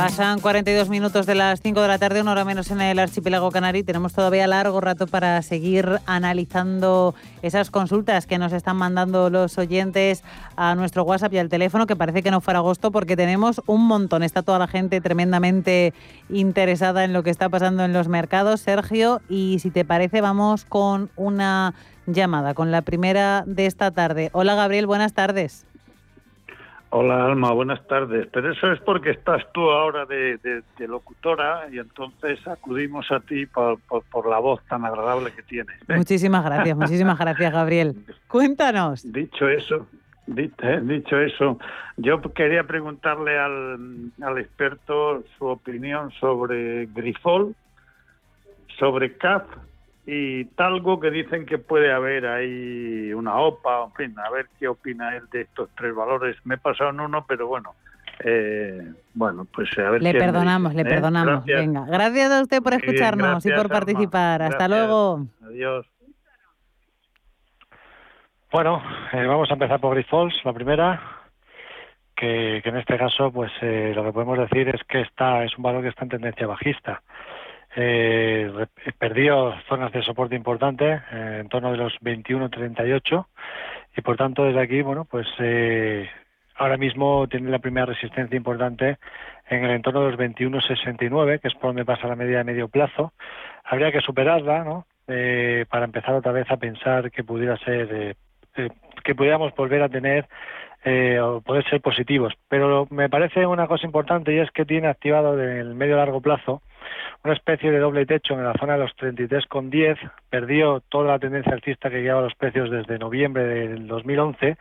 Pasan 42 minutos de las 5 de la tarde, una hora menos en el archipiélago canario. Tenemos todavía largo rato para seguir analizando esas consultas que nos están mandando los oyentes a nuestro WhatsApp y al teléfono, que parece que no fuera agosto porque tenemos un montón. Está toda la gente tremendamente interesada en lo que está pasando en los mercados, Sergio. Y si te parece, vamos con una llamada, con la primera de esta tarde. Hola Gabriel, buenas tardes. Hola Alma, buenas tardes. Pero eso es porque estás tú ahora de, locutora y entonces acudimos a ti por, la voz tan agradable que tienes. Muchísimas gracias, muchísimas gracias Gabriel. Cuéntanos. Dicho eso, eh, dicho eso, yo quería preguntarle al, al experto su opinión sobre Grifol, sobre CAF y Talgo que dicen que puede haber ahí una OPA, en fin, a ver qué opina él de estos tres valores. Me he pasado en uno, pero bueno, eh, bueno, pues a ver. Le perdonamos, le ¿eh? perdonamos. Venga, gracias a usted por escucharnos y por participar. Hasta luego. Adiós. Bueno, eh, vamos a empezar por Grifols, la primera, que, que en este caso, pues lo que podemos decir es que está es un valor que está en tendencia bajista eh, perdió zonas de soporte importante eh, en torno de los 21.38 y por tanto desde aquí bueno pues eh, ahora mismo tiene la primera resistencia importante en el entorno de los 21.69 que es por donde pasa la media de medio plazo habría que superarla ¿no? Eh, para empezar otra vez a pensar que pudiera ser que pudiéramos volver a tener eh, o poder ser positivos. Pero me parece una cosa importante y es que tiene activado en el medio largo plazo una especie de doble techo en la zona de los 33,10, perdió toda la tendencia alcista que llevaba los precios desde noviembre del 2011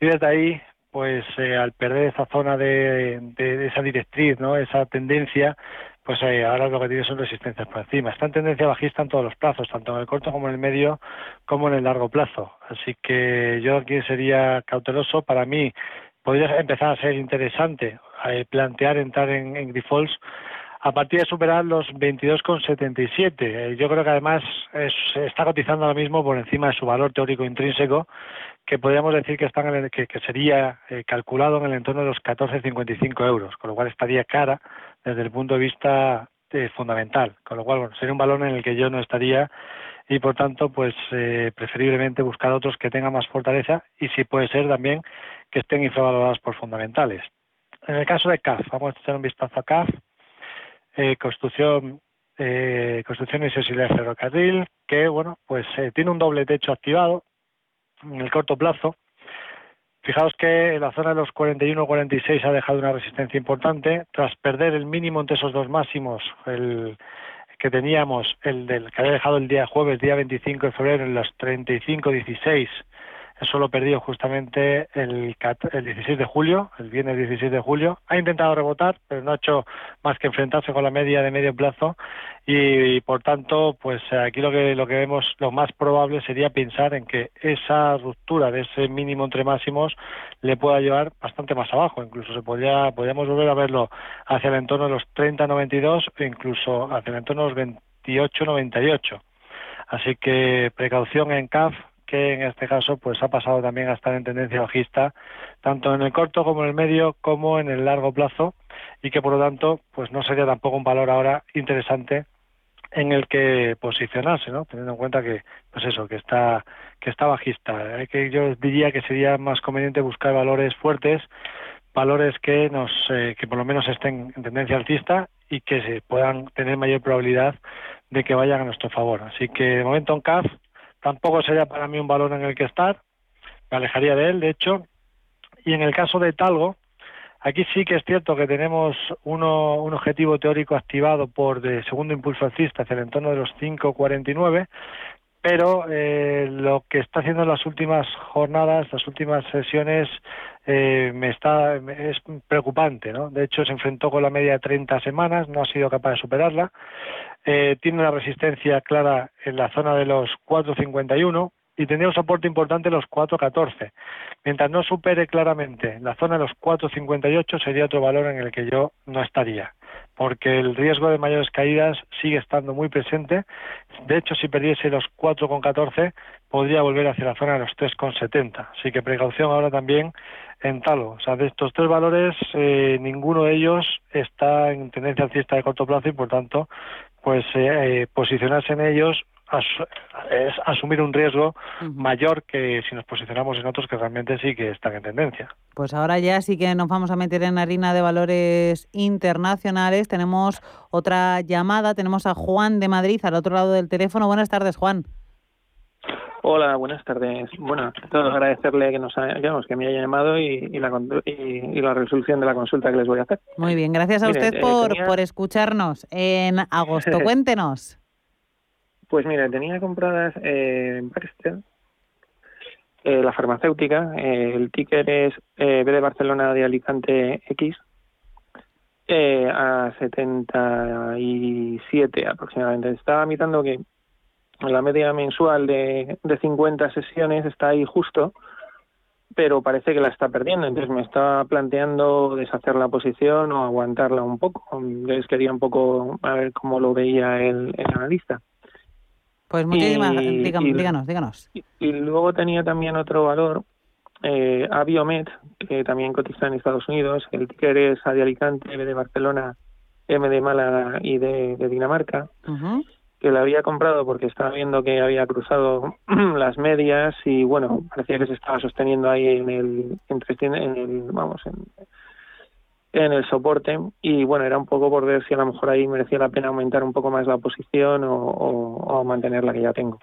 y desde ahí pues eh, al perder esa zona de, de, esa directriz, ¿no? esa tendencia, pues eh, ahora lo que tiene son resistencias por encima. Está en tendencia bajista en todos los plazos, tanto en el corto como en el medio, como en el largo plazo. Así que yo aquí sería cauteloso. Para mí podría empezar a ser interesante eh, plantear entrar en, en a partir de superar los 22,77. Eh, yo creo que además está cotizando ahora mismo por encima de su valor teórico intrínseco, que podríamos decir que, está en que, sería eh, calculado en el entorno de los 14,55 euros, con lo cual estaría cara desde el punto de vista eh, fundamental, con lo cual sería un valor en el que yo no estaría y por tanto pues preferiblemente buscar otros que tengan más fortaleza y si puede ser también que estén infravalorados por fundamentales. En el caso de CAF, vamos a echar un vistazo a CAF, eh, construcción eh, construcciones y de ferrocarril que bueno pues eh, tiene un doble techo activado en el corto plazo. Fijaos que en la zona de los 41-46 ha dejado una resistencia importante. Tras perder el mínimo entre esos dos máximos el que teníamos el del que había dejado el día jueves día 25 de febrero en los 35-16 eso lo perdió justamente el, el 16 de julio, el viernes 16 de julio. Ha intentado rebotar, pero no ha hecho más que enfrentarse con la media de medio plazo y, por tanto, pues aquí lo que lo que vemos lo más probable sería pensar en que esa ruptura de ese mínimo entre máximos le pueda llevar bastante más abajo. Incluso se podría podríamos volver a verlo hacia el entorno de los 30.92 o incluso hacia el entorno de los 28.98. Así que precaución en CAF que en este caso pues ha pasado también a estar en tendencia bajista tanto en el corto como en el medio como en el largo plazo y que por lo tanto pues no sería tampoco un valor ahora interesante en el que posicionarse, ¿no? Teniendo en cuenta que, pues eso, que está, que está bajista. que yo diría que sería más conveniente buscar valores fuertes, valores que nos, eh, que por lo menos estén en tendencia alcista y que se puedan tener mayor probabilidad de que vayan a nuestro favor. Así que de momento en CAF tampoco sería para mí un valor en el que estar, me alejaría de él, de hecho, y en el caso de Talgo, aquí sí que es cierto que tenemos uno, un objetivo teórico activado por de segundo impulso alcista hacia el entorno de los 5.49, pero eh, lo que está haciendo en las últimas jornadas, las últimas sesiones, eh, me está es preocupante, ¿no? De hecho, se enfrentó con la media de 30 semanas, no ha sido capaz de superarla. Eh, tiene una resistencia clara en la zona de los 4.51 y tendría un soporte importante en los 4.14. Mientras no supere claramente la zona de los 4.58 sería otro valor en el que yo no estaría, porque el riesgo de mayores caídas sigue estando muy presente. De hecho, si perdiese los 4.14 podría volver hacia la zona de los 3.70. Así que precaución ahora también en Talo. O sea, de estos tres valores, eh, ninguno de ellos está en tendencia alcista de corto plazo y, por tanto, pues eh, posicionarse en ellos es asumir un riesgo mayor que si nos posicionamos en otros que realmente sí que están en tendencia. Pues ahora ya sí que nos vamos a meter en harina de valores internacionales. Tenemos otra llamada, tenemos a Juan de Madrid al otro lado del teléfono. Buenas tardes, Juan. Hola, buenas tardes. Bueno, todo agradecerle que nos que me haya llamado y, la, y, la resolución de la consulta que les voy a hacer. Muy bien, gracias a usted eh, por, por escucharnos en agosto. Cuéntenos. Pues mira, tenía compradas eh, Baxter, eh, la farmacéutica, eh, el ticker es B de Barcelona de Alicante X, a 77 aproximadamente. Estaba mitando que la media mensual de, de 50 sesiones está ahí justo, pero parece que la está perdiendo. Entonces me estaba planteando deshacer la posición o aguantarla un poco. Les quería un poco a ver cómo lo veía el, analista. Pues muchísimas, díganos, díganos. Y, luego tenía también otro valor, eh, Aviomed, que también cotiza en Estados Unidos. El ticker es A de Alicante, B de Barcelona, M de Málaga y de, Dinamarca que la había comprado porque estaba viendo que había cruzado las medias y bueno parecía que se estaba sosteniendo ahí en el en el vamos en, en el soporte y bueno era un poco por ver si a lo mejor ahí merecía la pena aumentar un poco más la posición o, o, mantener la que ya tengo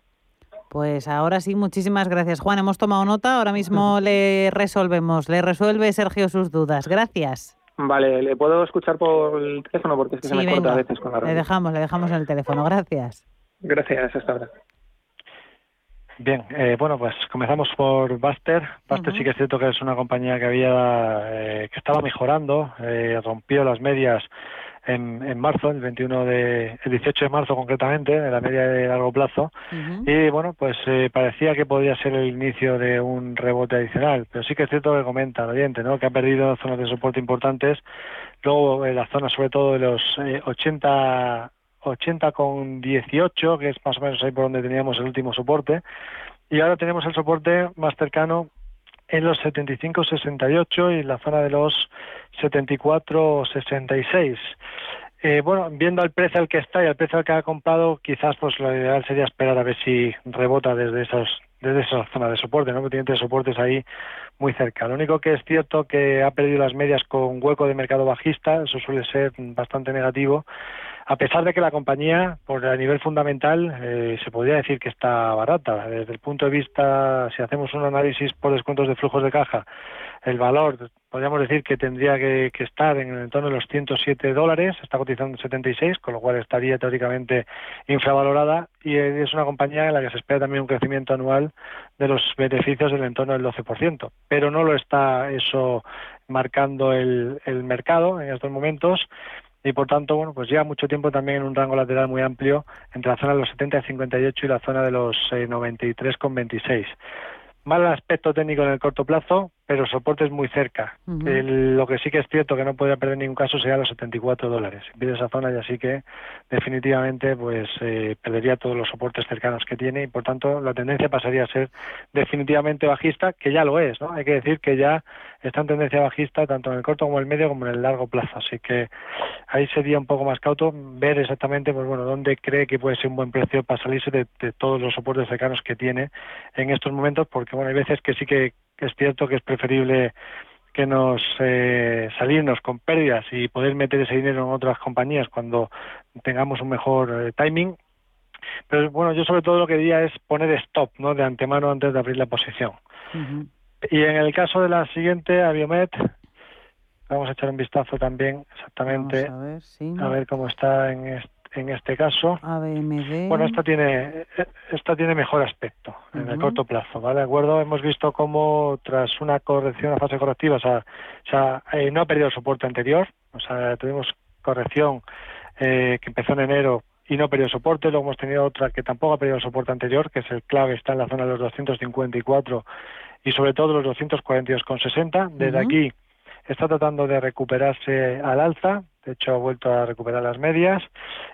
pues ahora sí, muchísimas gracias. Juan, hemos tomado nota, ahora mismo le resolvemos, le resuelve Sergio sus dudas. Gracias. Vale, ¿le puedo escuchar por el teléfono? Porque es que se me corta a veces con la Le dejamos, le dejamos en el teléfono. Gracias. Gracias, hasta ahora. Bien, eh, bueno, pues comenzamos por Buster. Buster sí que es cierto que es una compañía que había, eh, que estaba mejorando, eh, rompió las medias en, marzo, el 21 de, el 18 de marzo concretamente, en la media de largo plazo, y bueno, pues eh, parecía que podía ser el inicio de un rebote adicional, pero sí que es cierto que comenta el oyente, ¿no? Que ha perdido zonas de soporte importantes, luego en la zona sobre todo de los 80 80 con 18, que es más o menos ahí por donde teníamos el último soporte, y ahora tenemos el soporte más cercano en los 75-68 y la zona de los 74-66. Eh, bueno, viendo el precio al que está y el precio al que ha comprado, quizás pues lo ideal sería esperar a ver si rebota desde esos desde esa zona de soporte, ¿no? Que tiene tres soportes ahí muy cerca. Lo único que es cierto que ha perdido las medias con hueco de mercado bajista, eso suele ser bastante negativo a pesar de que la compañía, por a nivel fundamental, eh, se podría decir que está barata. Desde el punto de vista, si hacemos un análisis por descuentos de flujos de caja, el valor, podríamos decir que tendría que, estar en el entorno de los 107 dólares, está cotizando en 76, con lo cual estaría teóricamente infravalorada y es una compañía en la que se espera también un crecimiento anual de los beneficios del entorno del 12%, pero no lo está eso marcando el mercado en estos momentos y por tanto, bueno, pues lleva mucho tiempo también en un rango lateral muy amplio entre la zona de los 70 y 58 y la zona de los eh, 93 con 26. Mal aspecto técnico en el corto plazo, pero soporte es muy cerca. lo que sí que es cierto que no podría perder en ningún caso sería los 74 dólares. Si pide esa zona ya sí que definitivamente pues eh, perdería todos los soportes cercanos que tiene y por tanto la tendencia pasaría a ser definitivamente bajista, que ya lo es, ¿no? Hay que decir que ya está en tendencia bajista tanto en el corto como en el medio como en el largo plazo. Así que ahí sería un poco más cauto ver exactamente pues bueno dónde cree que puede ser un buen precio para salirse de, de todos los soportes cercanos que tiene en estos momentos, porque bueno hay veces que sí que es cierto que es preferible que nos eh, salirnos con pérdidas y poder meter ese dinero en otras compañías cuando tengamos un mejor eh, timing. Pero bueno, yo sobre todo lo que diría es poner stop, ¿no? De antemano antes de abrir la posición. Y en el caso de la siguiente, Aviomet, vamos a echar un vistazo también exactamente a ver, a ver cómo está en este en este caso. Bueno, esta tiene, esta tiene mejor aspecto en el corto plazo, ¿vale? De acuerdo, hemos visto cómo tras una corrección, una fase correctiva, o sea, eh, no ha perdido el soporte anterior, o sea, tuvimos corrección eh, que empezó en enero y no perdió soporte, luego hemos tenido otra que tampoco ha perdido el soporte anterior, que es el clave, está en la zona de los 254 y sobre todo los 242,60. Desde aquí está tratando de recuperarse al alza, de hecho ha vuelto a recuperar las medias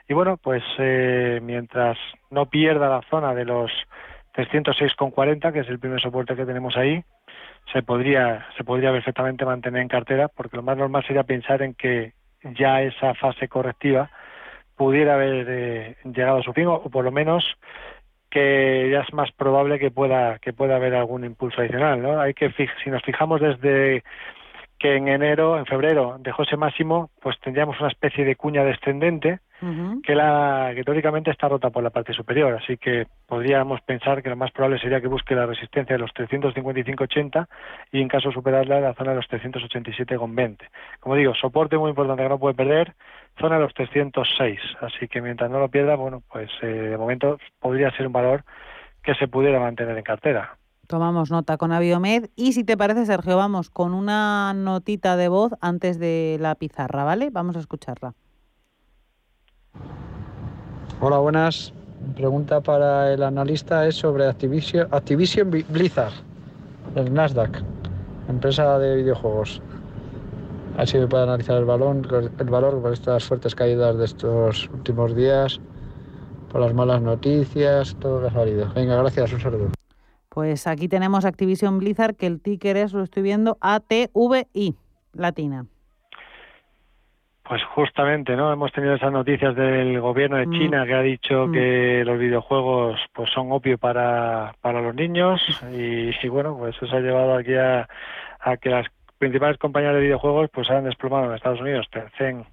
y bueno, pues eh, mientras no pierda la zona de los 306,40, que es el primer soporte que tenemos ahí, se podría se podría perfectamente mantener en cartera, porque lo más normal sería pensar en que ya esa fase correctiva pudiera haber eh, llegado a su fin o, por lo menos que ya es más probable que pueda que pueda haber algún impulso adicional, ¿no? Hay que si nos fijamos desde que en enero, en febrero dejó ese máximo, pues tendríamos una especie de cuña descendente que, la, que teóricamente está rota por la parte superior. Así que podríamos pensar que lo más probable sería que busque la resistencia de los 355,80 y en caso de superarla la zona de los 387,20. Como digo, soporte muy importante que no puede perder, zona de los 306. Así que mientras no lo pierda, bueno, pues eh, de momento podría ser un valor que se pudiera mantener en cartera. Tomamos nota con Aviomed y si te parece, Sergio, vamos con una notita de voz antes de la pizarra, ¿vale? Vamos a escucharla. Hola, buenas. pregunta para el analista es sobre Activision, Blizzard, el Nasdaq, empresa de videojuegos. Así me puede analizar el valor, el valor por estas fuertes caídas de estos últimos días, por las malas noticias, todo lo que ha salido. Venga, gracias, un saludo. Pues aquí tenemos Activision Blizzard, que el ticker es, lo estoy viendo, ATVI, latina. Pues justamente, ¿no? Hemos tenido esas noticias del gobierno de mm. China que ha dicho mm. que los videojuegos pues son opio para, para los niños y, bueno, pues eso ha llevado aquí a, que las principales compañías de videojuegos pues se han desplomado en Estados Unidos. Tencent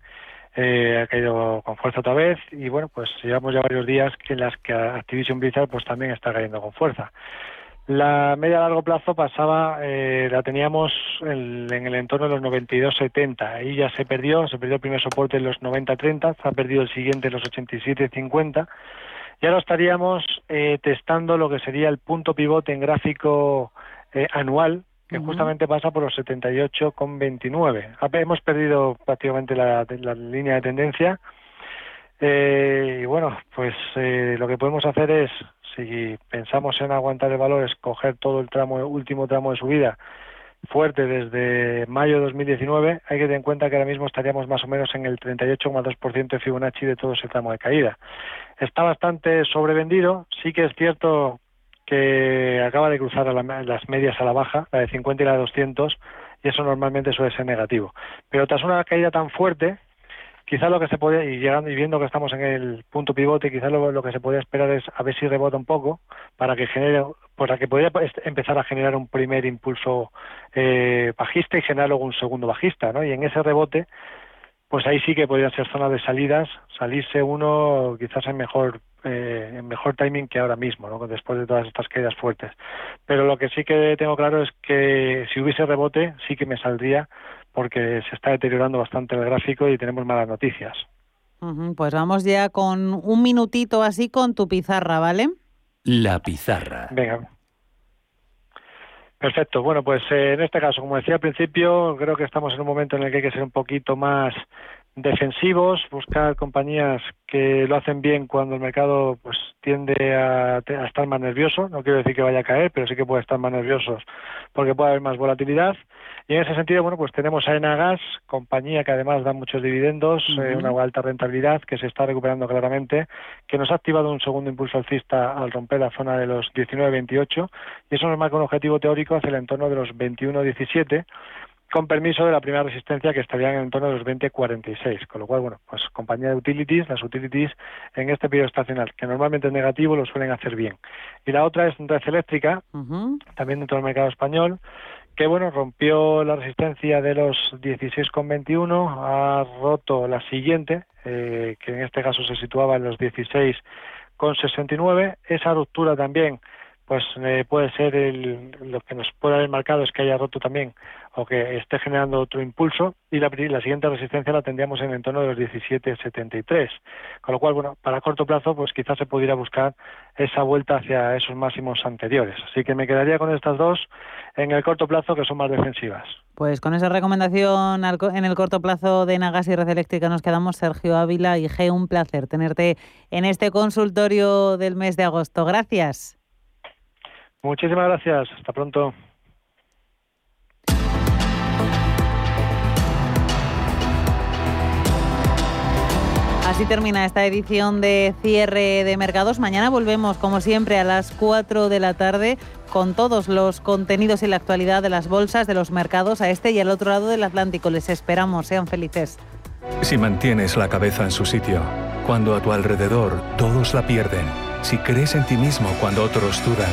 eh, ha caído con fuerza otra vez y bueno, pues llevamos ya varios días en las que Activision Blizzard pues también está cayendo con fuerza. La media a largo plazo pasaba, eh, la teníamos en, el entorno de los 92-70. Ahí ya se perdió, se perdió el primer soporte en los 90-30, se ha perdido el siguiente en los 87-50. Y ahora estaríamos eh, testando lo que sería el punto pivote en gráfico eh, anual que justamente pasa por los 78,29. Hemos perdido prácticamente la, línea de tendencia. Eh, y bueno, pues eh, lo que podemos hacer es, si pensamos en aguantar el valor, es coger todo el tramo, último tramo de subida fuerte desde mayo de 2019, hay que tener en cuenta que ahora mismo estaríamos más o menos en el 38,2% de Fibonacci de todo ese tramo de caída. Está bastante sobrevendido, sí que es cierto que acaba de cruzar las medias a la baja, la de 50 y la de 200, y eso normalmente suele ser negativo. Pero tras una caída tan fuerte, quizás lo que se puede, y llegando y viendo que estamos en el punto pivote, quizás lo, que se puede esperar es a ver si rebota un poco para que genere, para que podría empezar a generar un primer impulso eh, bajista y generar luego un segundo bajista, ¿no? Y en ese rebote, pues ahí sí que podrían ser zonas de salidas, salirse uno quizás en mejor eh, en mejor timing que ahora mismo, ¿no? después de todas estas caídas fuertes. Pero lo que sí que tengo claro es que si hubiese rebote, sí que me saldría porque se está deteriorando bastante el gráfico y tenemos malas noticias. pues vamos ya con un minutito así con tu pizarra, ¿vale? La pizarra. Venga. Perfecto. Bueno, pues eh, en este caso, como decía al principio, creo que estamos en un momento en el que hay que ser un poquito más defensivos, buscar compañías que lo hacen bien cuando el mercado pues tiende a, estar más nervioso. No quiero decir que vaya a caer, pero sí que puede estar más nerviosos porque puede haber más volatilidad. Y en ese sentido, bueno, pues tenemos a Enagas, compañía que además da muchos dividendos, eh, una alta rentabilidad que se está recuperando claramente, que nos ha activado un segundo impulso alcista al romper la zona de los 19-28 y eso nos marca un objetivo teórico hacia el entorno de los 21-17 con permiso de la primera resistencia que estaría en el entorno de los 20.46, con lo cual, bueno, pues compañía de utilities, las utilities en este periodo estacional, que normalmente es negativo, lo suelen hacer bien. Y la otra es Red Eléctrica, también dentro del mercado español, que bueno, rompió la resistencia de los 16,21, ha roto la siguiente, eh, que en este caso se situaba en los 16,69, esa ruptura también pues eh, puede ser el, lo que nos puede haber marcado es que haya roto también o que esté generando otro impulso y la, siguiente resistencia la tendríamos en el entorno de los 17.73 con lo cual bueno para corto plazo pues quizás se pudiera buscar esa vuelta hacia esos máximos anteriores. Así que me quedaría con estas dos en el corto plazo que son más defensivas. Pues con esa recomendación en el corto plazo de Nagas y Red Eléctrica nos quedamos. Sergio Ávila y G un placer tenerte en este consultorio del mes de agosto. Gracias Muchísimas gracias. Hasta pronto. Así termina esta edición de cierre de mercados. Mañana volvemos, como siempre, a las 4 de la tarde con todos los contenidos y la actualidad de las bolsas, de los mercados a este y al otro lado del Atlántico. Les esperamos, sean felices. Si mantienes la cabeza en su sitio, cuando a tu alrededor todos la pierden, si crees en ti mismo cuando otros dudan,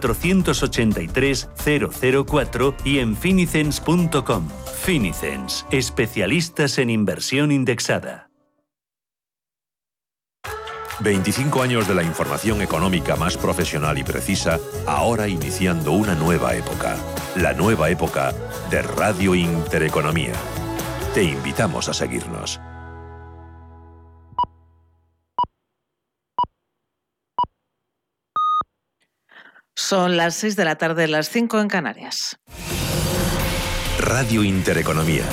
483 004 y en finicens.com. Finicens, especialistas en inversión indexada. 25 años de la información económica más profesional y precisa, ahora iniciando una nueva época. La nueva época de Radio Intereconomía. Te invitamos a seguirnos. Son las 6 de la tarde, las 5 en Canarias. Radio Intereconomía